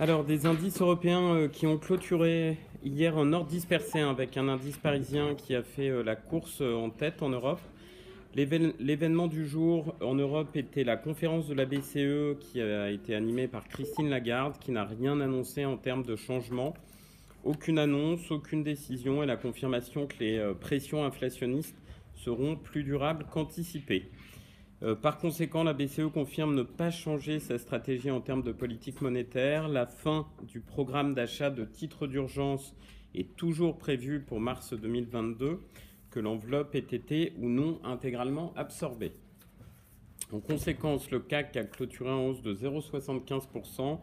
Alors, des indices européens euh, qui ont clôturé hier en ordre dispersé hein, avec un indice parisien qui a fait euh, la course euh, en tête en Europe. L'événement du jour en Europe était la conférence de la BCE qui a été animée par Christine Lagarde, qui n'a rien annoncé en termes de changement. Aucune annonce, aucune décision et la confirmation que les pressions inflationnistes seront plus durables qu'anticipées. Euh, par conséquent, la BCE confirme ne pas changer sa stratégie en termes de politique monétaire. La fin du programme d'achat de titres d'urgence est toujours prévue pour mars 2022, que l'enveloppe ait été ou non intégralement absorbée. En conséquence, le CAC a clôturé en hausse de 0,75%,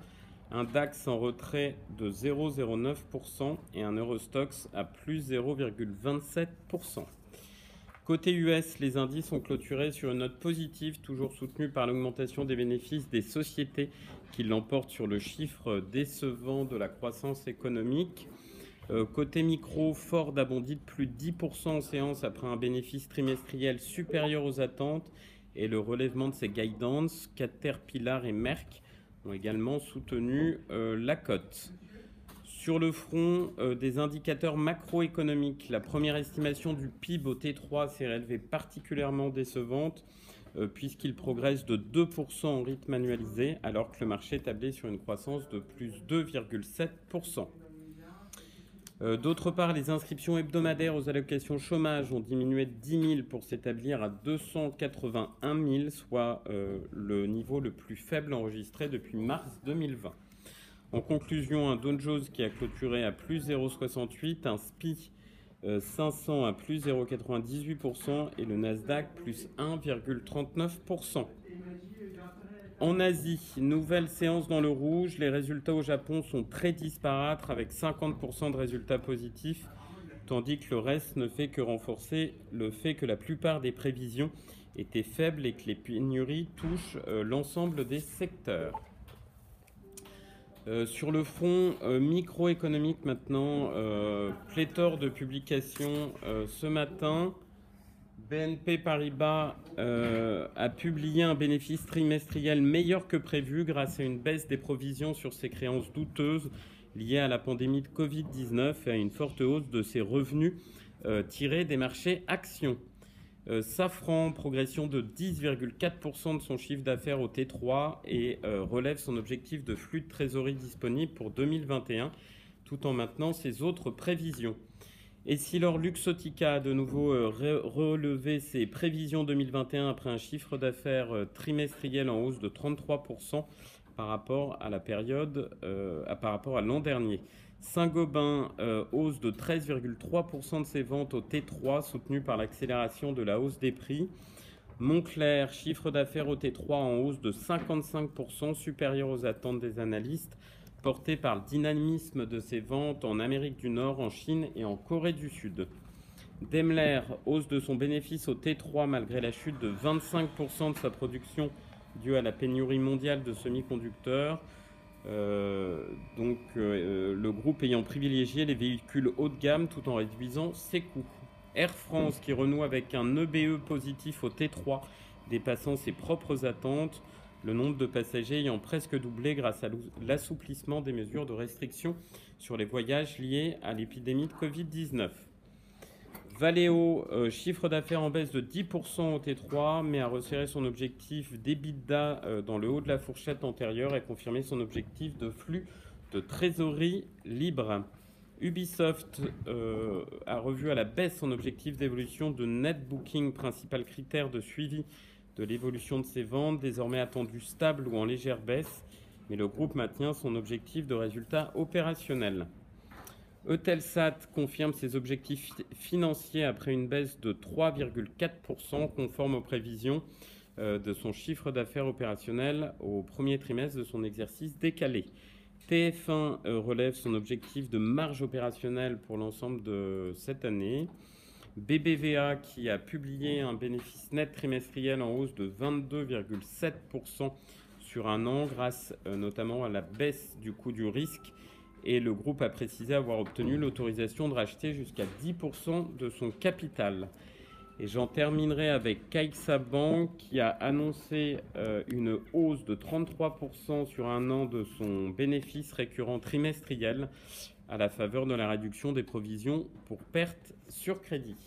un DAX en retrait de 0,09% et un Eurostox à plus 0,27%. Côté US, les indices ont clôturé sur une note positive, toujours soutenue par l'augmentation des bénéfices des sociétés qui l'emportent sur le chiffre décevant de la croissance économique. Euh, côté micro, Ford a bondi de plus de 10% en séance après un bénéfice trimestriel supérieur aux attentes et le relèvement de ses guidance. Caterpillar et Merck ont également soutenu euh, la cote. Sur le front euh, des indicateurs macroéconomiques, la première estimation du PIB au T3 s'est relevée particulièrement décevante euh, puisqu'il progresse de 2% en rythme annualisé alors que le marché tablait sur une croissance de plus 2,7%. Euh, d'autre part, les inscriptions hebdomadaires aux allocations chômage ont diminué de 10 000 pour s'établir à 281 000, soit le niveau le plus faible enregistré depuis mars 2020. En conclusion, un Dow Jones qui a clôturé à plus 0,68, un SPI 500 euh, à plus 0,98% et le Nasdaq plus 1,39%. En Asie, nouvelle séance dans le rouge. Les résultats au Japon sont très disparates avec 50% de résultats positifs, tandis que le reste ne fait que renforcer le fait que la plupart des prévisions étaient faibles et que les pénuries touchent euh, l'ensemble des secteurs. Euh, sur le front euh, microéconomique maintenant, euh, pléthore de publications ce matin. BNP Paribas a publié un bénéfice trimestriel meilleur que prévu grâce à une baisse des provisions sur ses créances douteuses liées à la pandémie de Covid-19 et à une forte hausse de ses revenus tirés des marchés actions. Euh, Safran, progression de 10,4% de son chiffre d'affaires au T3 et euh, relève son objectif de flux de trésorerie disponible pour 2021 tout en maintenant ses autres prévisions. Et si leur Luxotica a de nouveau euh, relevé ses prévisions 2021 après un chiffre d'affaires trimestriel en hausse de 33% par rapport à la période, par rapport à l'an dernier. Saint-Gobain, euh, hausse de 13,3% de ses ventes au T3, soutenue par l'accélération de la hausse des prix. Montclair, chiffre d'affaires au T3 en hausse de 55%, supérieur aux attentes des analystes, porté par le dynamisme de ses ventes en Amérique du Nord, en Chine et en Corée du Sud. Daimler, hausse de son bénéfice au T3 malgré la chute de 25% de sa production due à la pénurie mondiale de semi-conducteurs. Euh, donc euh, le groupe ayant privilégié les véhicules haut de gamme tout en réduisant ses coûts. Air France qui renoue avec un EBE positif au T3 dépassant ses propres attentes, le nombre de passagers ayant presque doublé grâce à l'assouplissement des mesures de restriction sur les voyages liés à l'épidémie de Covid-19. Valeo, euh, chiffre d'affaires en baisse de 10% au T3, mais a resserré son objectif d'EBITDA euh, dans le haut de la fourchette antérieure et confirmé son objectif de flux de trésorerie libre. Ubisoft euh, a revu à la baisse son objectif d'évolution de net booking, principal critère de suivi de l'évolution de ses ventes, désormais attendu stable ou en légère baisse, mais le groupe maintient son objectif de résultat opérationnel. Eutelsat confirme ses objectifs financiers après une baisse de 3,4% conforme aux prévisions euh, de son chiffre d'affaires opérationnel au premier trimestre de son exercice décalé. TF1 euh, relève son objectif de marge opérationnelle pour l'ensemble de cette année. BBVA qui a publié un bénéfice net trimestriel en hausse de 22,7% sur un an grâce euh, notamment à la baisse du coût du risque et le groupe a précisé avoir obtenu l'autorisation de racheter jusqu'à 10% de son capital. Et j'en terminerai avec CaixaBank qui a annoncé euh, une hausse de 33% sur un an de son bénéfice récurrent trimestriel à la faveur de la réduction des provisions pour perte sur crédit.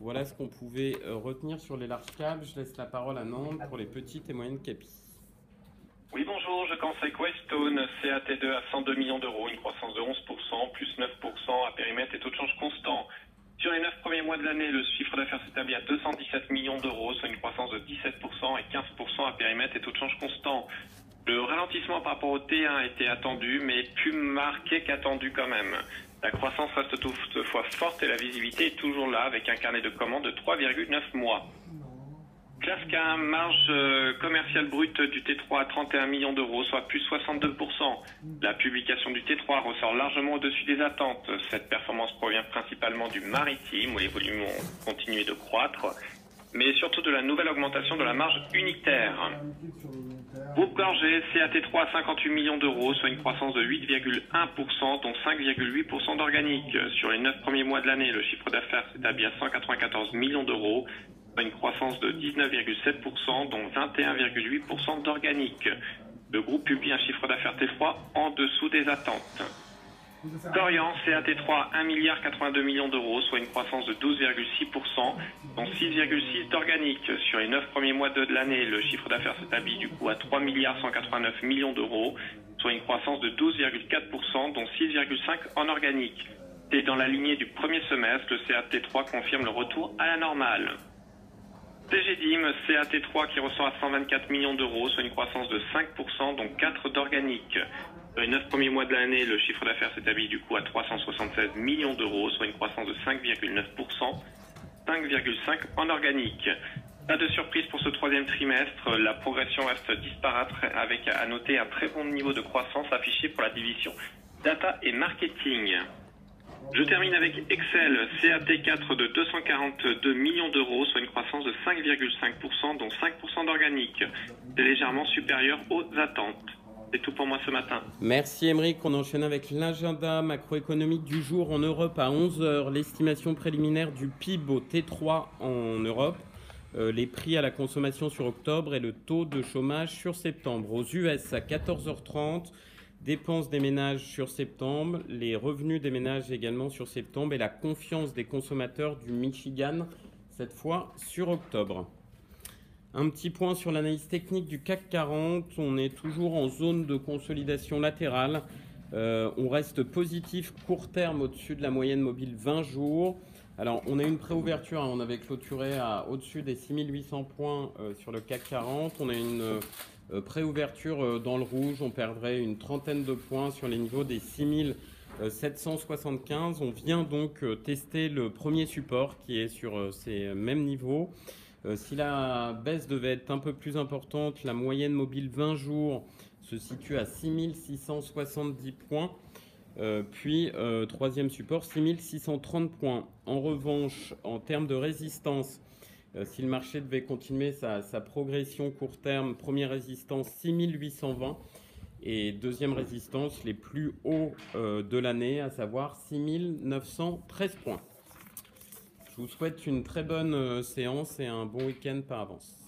Voilà ce qu'on pouvait euh, retenir sur les larges câbles. Je laisse la parole à Nantes pour les petites et moyennes capis. Oui, bonjour, je conseille Westone, CAT2 à 102 millions d'euros, une croissance de 11%, plus 9% à périmètre et taux de change constant. Sur les 9 premiers mois de l'année, le chiffre d'affaires s'établit à 217 millions d'euros, soit une croissance de 17% et 15% à périmètre et taux de change constant. Le ralentissement par rapport au T1 était attendu, mais plus marqué qu'attendu quand même. La croissance reste toutefois forte et la visibilité est toujours là avec un carnet de commandes de 3,9 mois. Classe K, marge euh, commerciale brute du T3 à 31 millions d'euros, soit plus 62%. La publication du T3 ressort largement au-dessus des attentes. Cette performance provient principalement du maritime, où les volumes ont continué de croître, mais surtout de la nouvelle augmentation de la marge unitaire. Groupe Gorgé, CAT3 à 58 millions d'euros, soit une croissance de 8,1%, dont 5,8% d'organique. Sur les 9 premiers mois de l'année, le chiffre d'affaires s'établit à 194 millions d'euros, une croissance de 19,7%, dont 21,8% d'organique. Le groupe publie un chiffre d'affaires T3 en dessous des attentes. Corian, CAT3, 1 milliard 82 millions d'euros, soit une croissance de 12,6%, dont 6,6 d'organique. Sur les 9 premiers mois de l'année, le chiffre d'affaires s'établit du coup à 3 milliards 189 millions d'euros, soit une croissance de 12,4%, dont 6,5 en organique. Et dans la lignée du premier semestre, le CAT3 confirme le retour à la normale. CGDIM, CAT3 qui ressort à 124 millions d'euros, soit une croissance de 5%, dont 4 d'organique. Dans les 9 premiers mois de l'année, le chiffre d'affaires s'établit du coup à 376 millions d'euros, soit une croissance de 5,9%, 5,5% en organique. Pas de surprise pour ce troisième trimestre, la progression reste disparate avec à noter un très bon niveau de croissance affiché pour la division data et marketing. Je termine avec Excel, CAT4 de 242 millions d'euros, soit une croissance de 5,5%, dont 5% d'organique. C'est légèrement supérieur aux attentes. C'est tout pour moi ce matin. Merci Émeric. On enchaîne avec l'agenda macroéconomique du jour en Europe à 11h. L'estimation préliminaire du PIB au T3 en Europe. Euh, les prix à la consommation sur octobre et le taux de chômage sur septembre. Aux US à 14h30 dépenses des ménages sur septembre, les revenus des ménages également sur septembre et la confiance des consommateurs du Michigan, cette fois sur octobre. Un petit point sur l'analyse technique du CAC 40. On est toujours en zone de consolidation latérale. Euh, on reste positif court terme au-dessus de la moyenne mobile 20 jours. Alors, on a une préouverture, hein. on avait clôturé au-dessus des 6800 points euh, sur le CAC 40. On a une euh, préouverture euh, dans le rouge, on perdrait une trentaine de points sur les niveaux des 6775. On vient donc tester le premier support qui est sur ces mêmes niveaux. Si la baisse devait être un peu plus importante, la moyenne mobile 20 jours se situe à 6670 points. puis, troisième support, 6630 points. En revanche, en termes de résistance, euh, si le marché devait continuer sa, progression court terme, première résistance 6820 et deuxième résistance les plus hauts euh, de l'année, à savoir 6913 points. Je vous souhaite une très bonne euh, séance et un bon week-end par avance.